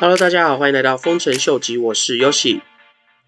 Hello，大家好，欢迎来到丰臣秀吉，我是 Yoshi。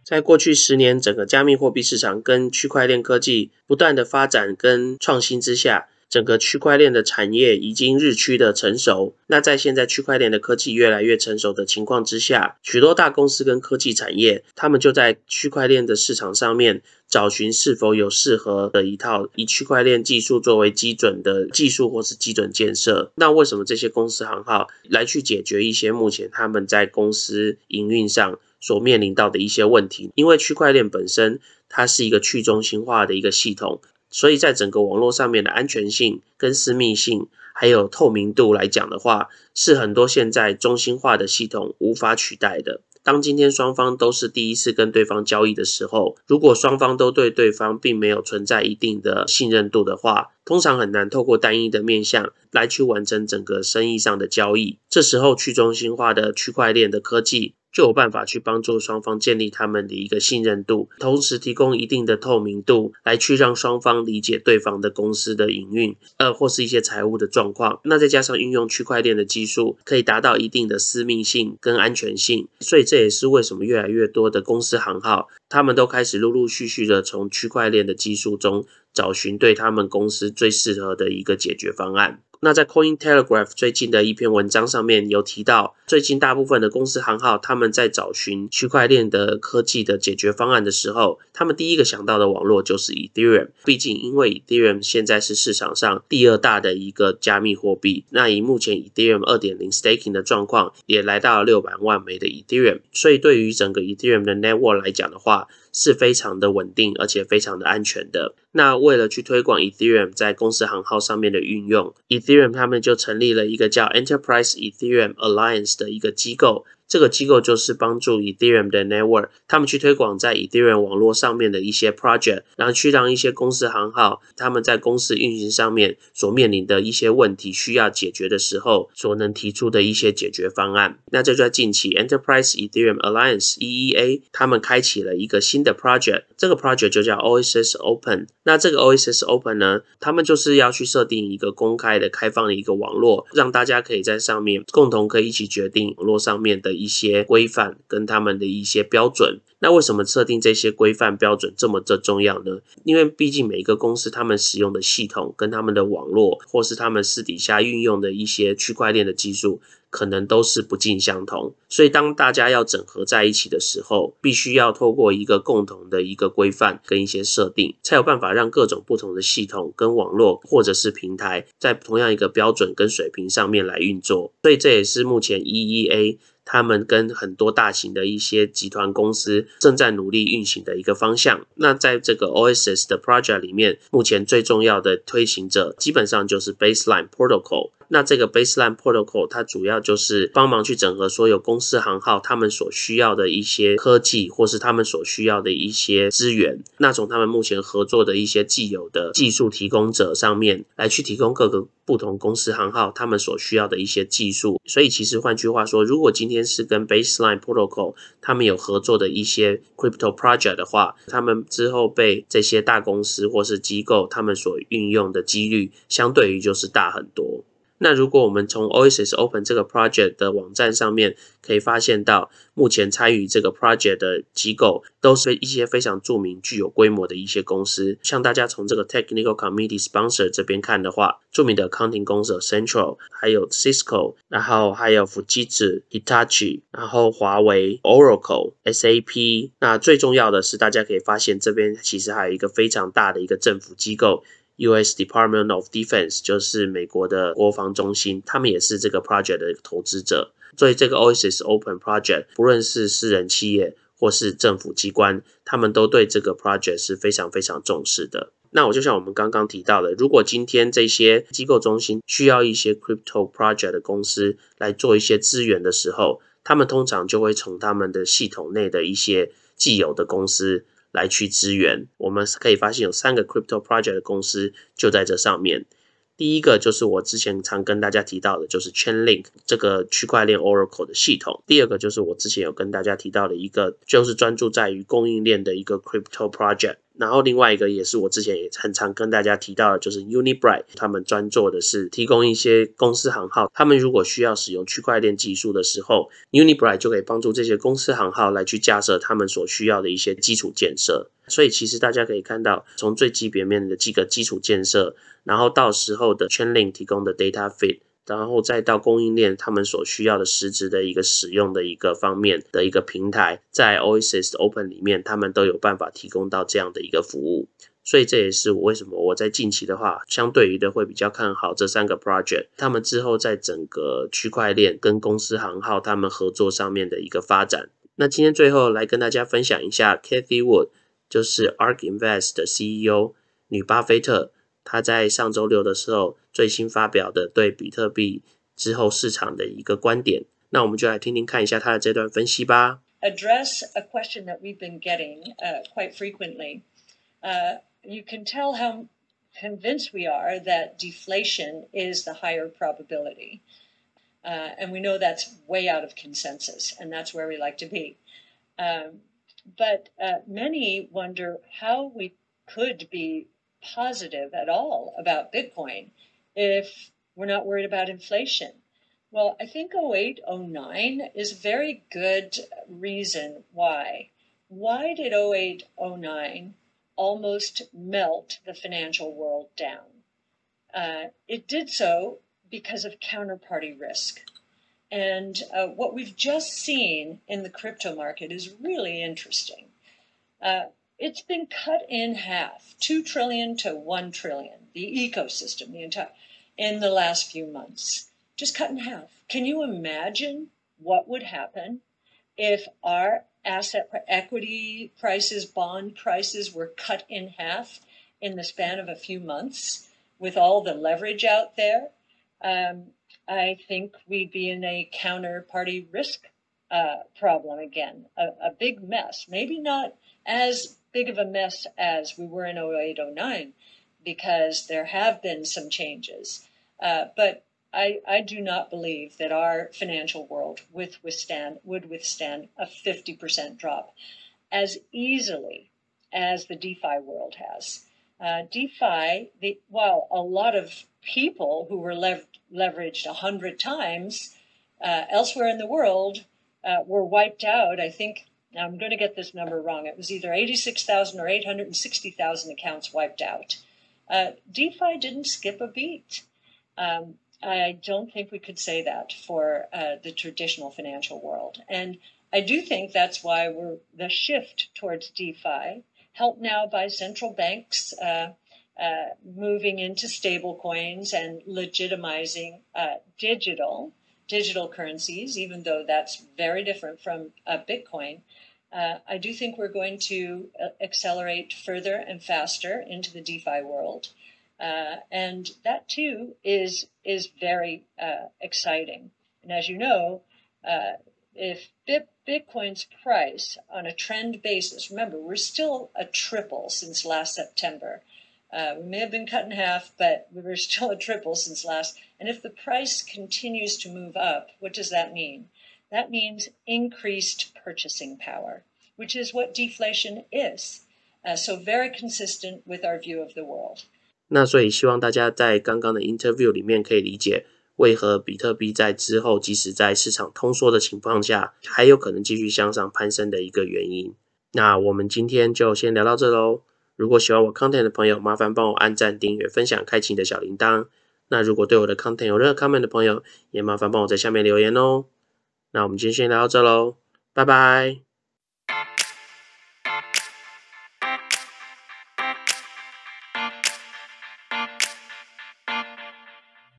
在过去十年，整个加密货币市场跟区块链科技不断的发展跟创新之下。整个区块链的产业已经日趋的成熟。那在现在区块链的科技越来越成熟的情况之下，许多大公司跟科技产业，他们就在区块链的市场上面找寻是否有适合的一套以区块链技术作为基准的技术或是基准建设。那为什么这些公司行号来去解决一些目前他们在公司营运上所面临到的一些问题？因为区块链本身它是一个去中心化的一个系统。所以在整个网络上面的安全性、跟私密性，还有透明度来讲的话，是很多现在中心化的系统无法取代的。当今天双方都是第一次跟对方交易的时候，如果双方都对对方并没有存在一定的信任度的话，通常很难透过单一的面向来去完成整个生意上的交易。这时候去中心化的区块链的科技。就有办法去帮助双方建立他们的一个信任度，同时提供一定的透明度，来去让双方理解对方的公司的营运，呃，或是一些财务的状况。那再加上运用区块链的技术，可以达到一定的私密性跟安全性。所以这也是为什么越来越多的公司行号，他们都开始陆陆续续的从区块链的技术中找寻对他们公司最适合的一个解决方案。那在 Coin Telegraph 最近的一篇文章上面有提到，最近大部分的公司行号他们在找寻区块链的科技的解决方案的时候，他们第一个想到的网络就是 Ethereum。毕竟，因为 Ethereum 现在是市场上第二大的一个加密货币，那以目前 Ethereum 二点零 staking 的状况，也来到了六百万枚的 Ethereum，所以对于整个 Ethereum 的 network 来讲的话，是非常的稳定，而且非常的安全的。那为了去推广 Ethereum 在公司行号上面的运用，Ethereum 他们就成立了一个叫 Enterprise Ethereum Alliance 的一个机构。这个机构就是帮助 Ethereum 的 network，他们去推广在 Ethereum 网络上面的一些 project，然后去让一些公司行号他们在公司运行上面所面临的一些问题需要解决的时候，所能提出的一些解决方案。那这就在近期 Enterprise Ethereum Alliance EEA 他们开启了一个新的 project，这个 project 就叫 OSS Open。那这个 OSS Open 呢，他们就是要去设定一个公开的、开放的一个网络，让大家可以在上面共同可以一起决定网络上面的。一些规范跟他们的一些标准，那为什么设定这些规范标准这么的重要呢？因为毕竟每一个公司他们使用的系统跟他们的网络，或是他们私底下运用的一些区块链的技术。可能都是不尽相同，所以当大家要整合在一起的时候，必须要透过一个共同的一个规范跟一些设定，才有办法让各种不同的系统跟网络或者是平台在同样一个标准跟水平上面来运作。所以这也是目前 EEA 他们跟很多大型的一些集团公司正在努力运行的一个方向。那在这个 OSS 的 project 里面，目前最重要的推行者基本上就是 Baseline Protocol。那这个 Baseline Protocol 它主要就是帮忙去整合所有公司行号他们所需要的一些科技，或是他们所需要的一些资源。那从他们目前合作的一些既有的技术提供者上面来去提供各个不同公司行号他们所需要的一些技术。所以其实换句话说，如果今天是跟 Baseline Protocol 他们有合作的一些 Crypto Project 的话，他们之后被这些大公司或是机构他们所运用的几率，相对于就是大很多。那如果我们从 Oasis Open 这个 project 的网站上面可以发现到，目前参与这个 project 的机构都是一些非常著名、具有规模的一些公司。像大家从这个 Technical Committee Sponsor 这边看的话，著名的 accounting 公司 Central，还有 Cisco，然后还有富士通 Hitachi，然后华为、Oracle、SAP。那最重要的是，大家可以发现这边其实还有一个非常大的一个政府机构。U.S. Department of Defense 就是美国的国防中心，他们也是这个 project 的投资者。所以这个 Oasis Open Project，不论是私人企业或是政府机关，他们都对这个 project 是非常非常重视的。那我就像我们刚刚提到的，如果今天这些机构中心需要一些 crypto project 的公司来做一些资源的时候，他们通常就会从他们的系统内的一些既有的公司。来去支援，我们可以发现有三个 crypto project 的公司就在这上面。第一个就是我之前常跟大家提到的，就是 Chainlink 这个区块链 Oracle 的系统。第二个就是我之前有跟大家提到的一个，就是专注在于供应链的一个 Crypto Project。然后另外一个也是我之前也很常跟大家提到的，就是 Unibright，他们专做的是提供一些公司行号，他们如果需要使用区块链技术的时候，Unibright 就可以帮助这些公司行号来去架设他们所需要的一些基础建设。所以其实大家可以看到，从最基本面的几个基础建设，然后到时候的 Chainlink 提供的 Data Feed。然后再到供应链，他们所需要的实质的一个使用的一个方面的一个平台，在 Oasis Open 里面，他们都有办法提供到这样的一个服务。所以这也是我为什么我在近期的话，相对于的会比较看好这三个 project，他们之后在整个区块链跟公司行号他们合作上面的一个发展。那今天最后来跟大家分享一下 Kathy Wood，就是 Ark Invest 的 CEO 女巴菲特。他在上周六的时候最新发表的对比特币之后市场的一个观点，那我们就来听听看一下他的这段分析吧。Address a question that we've been getting uh, quite frequently. Uh, you can tell how convinced we are that deflation is the higher probability. Uh, and we know that's way out of consensus, and that's where we like to be. Um, but uh, many wonder how we could be positive at all about Bitcoin if we're not worried about inflation. Well, I think 08, 09 is a very good reason why. Why did 08, 09 almost melt the financial world down? Uh, it did so because of counterparty risk. And uh, what we've just seen in the crypto market is really interesting. Uh, it's been cut in half, 2 trillion to 1 trillion, the ecosystem, the entire, in the last few months. Just cut in half. Can you imagine what would happen if our asset equity prices, bond prices were cut in half in the span of a few months with all the leverage out there? Um, I think we'd be in a counterparty risk uh, problem again, a, a big mess. Maybe not as big of a mess as we were in 08, 09, because there have been some changes. Uh, but I, I do not believe that our financial world withstand, would withstand a 50% drop as easily as the DeFi world has. Uh, DeFi, the, while a lot of people who were lev- leveraged 100 times uh, elsewhere in the world uh, were wiped out, I think now I'm going to get this number wrong. It was either 86,000 or 860,000 accounts wiped out. Uh, DeFi didn't skip a beat. Um, I don't think we could say that for uh, the traditional financial world. And I do think that's why we're the shift towards DeFi, helped now by central banks uh, moving into stable coins and legitimizing uh, digital digital currencies, even though that's very different from Bitcoin. Uh, I do think we're going to uh, accelerate further and faster into the DeFi world. Uh, and that too is is very exciting. And as you know, if Bit, Bitcoin's price on a trend basis, remember we're still a triple since last September. Uh, we may have been cut in half, but we were still a triple since last. And if the price continues to move up, what does that mean? That means increased purchasing power, which is what deflation is. Uh, so very consistent with our view of the world. 那所以希望大家在刚刚的 interview 里面可以理解，为何比特币在之后，即使在市场通缩的情况下，还有可能继续向上攀升的一个原因。那我们今天就先聊到这喽。 如果喜欢我 content 的朋友，麻烦帮我按赞、订阅、分享、开启你的小铃铛。那如果对我的 content 有任何 comment 的朋友，也麻烦帮我在下面留言哦。那我们今天先聊到这喽，拜拜。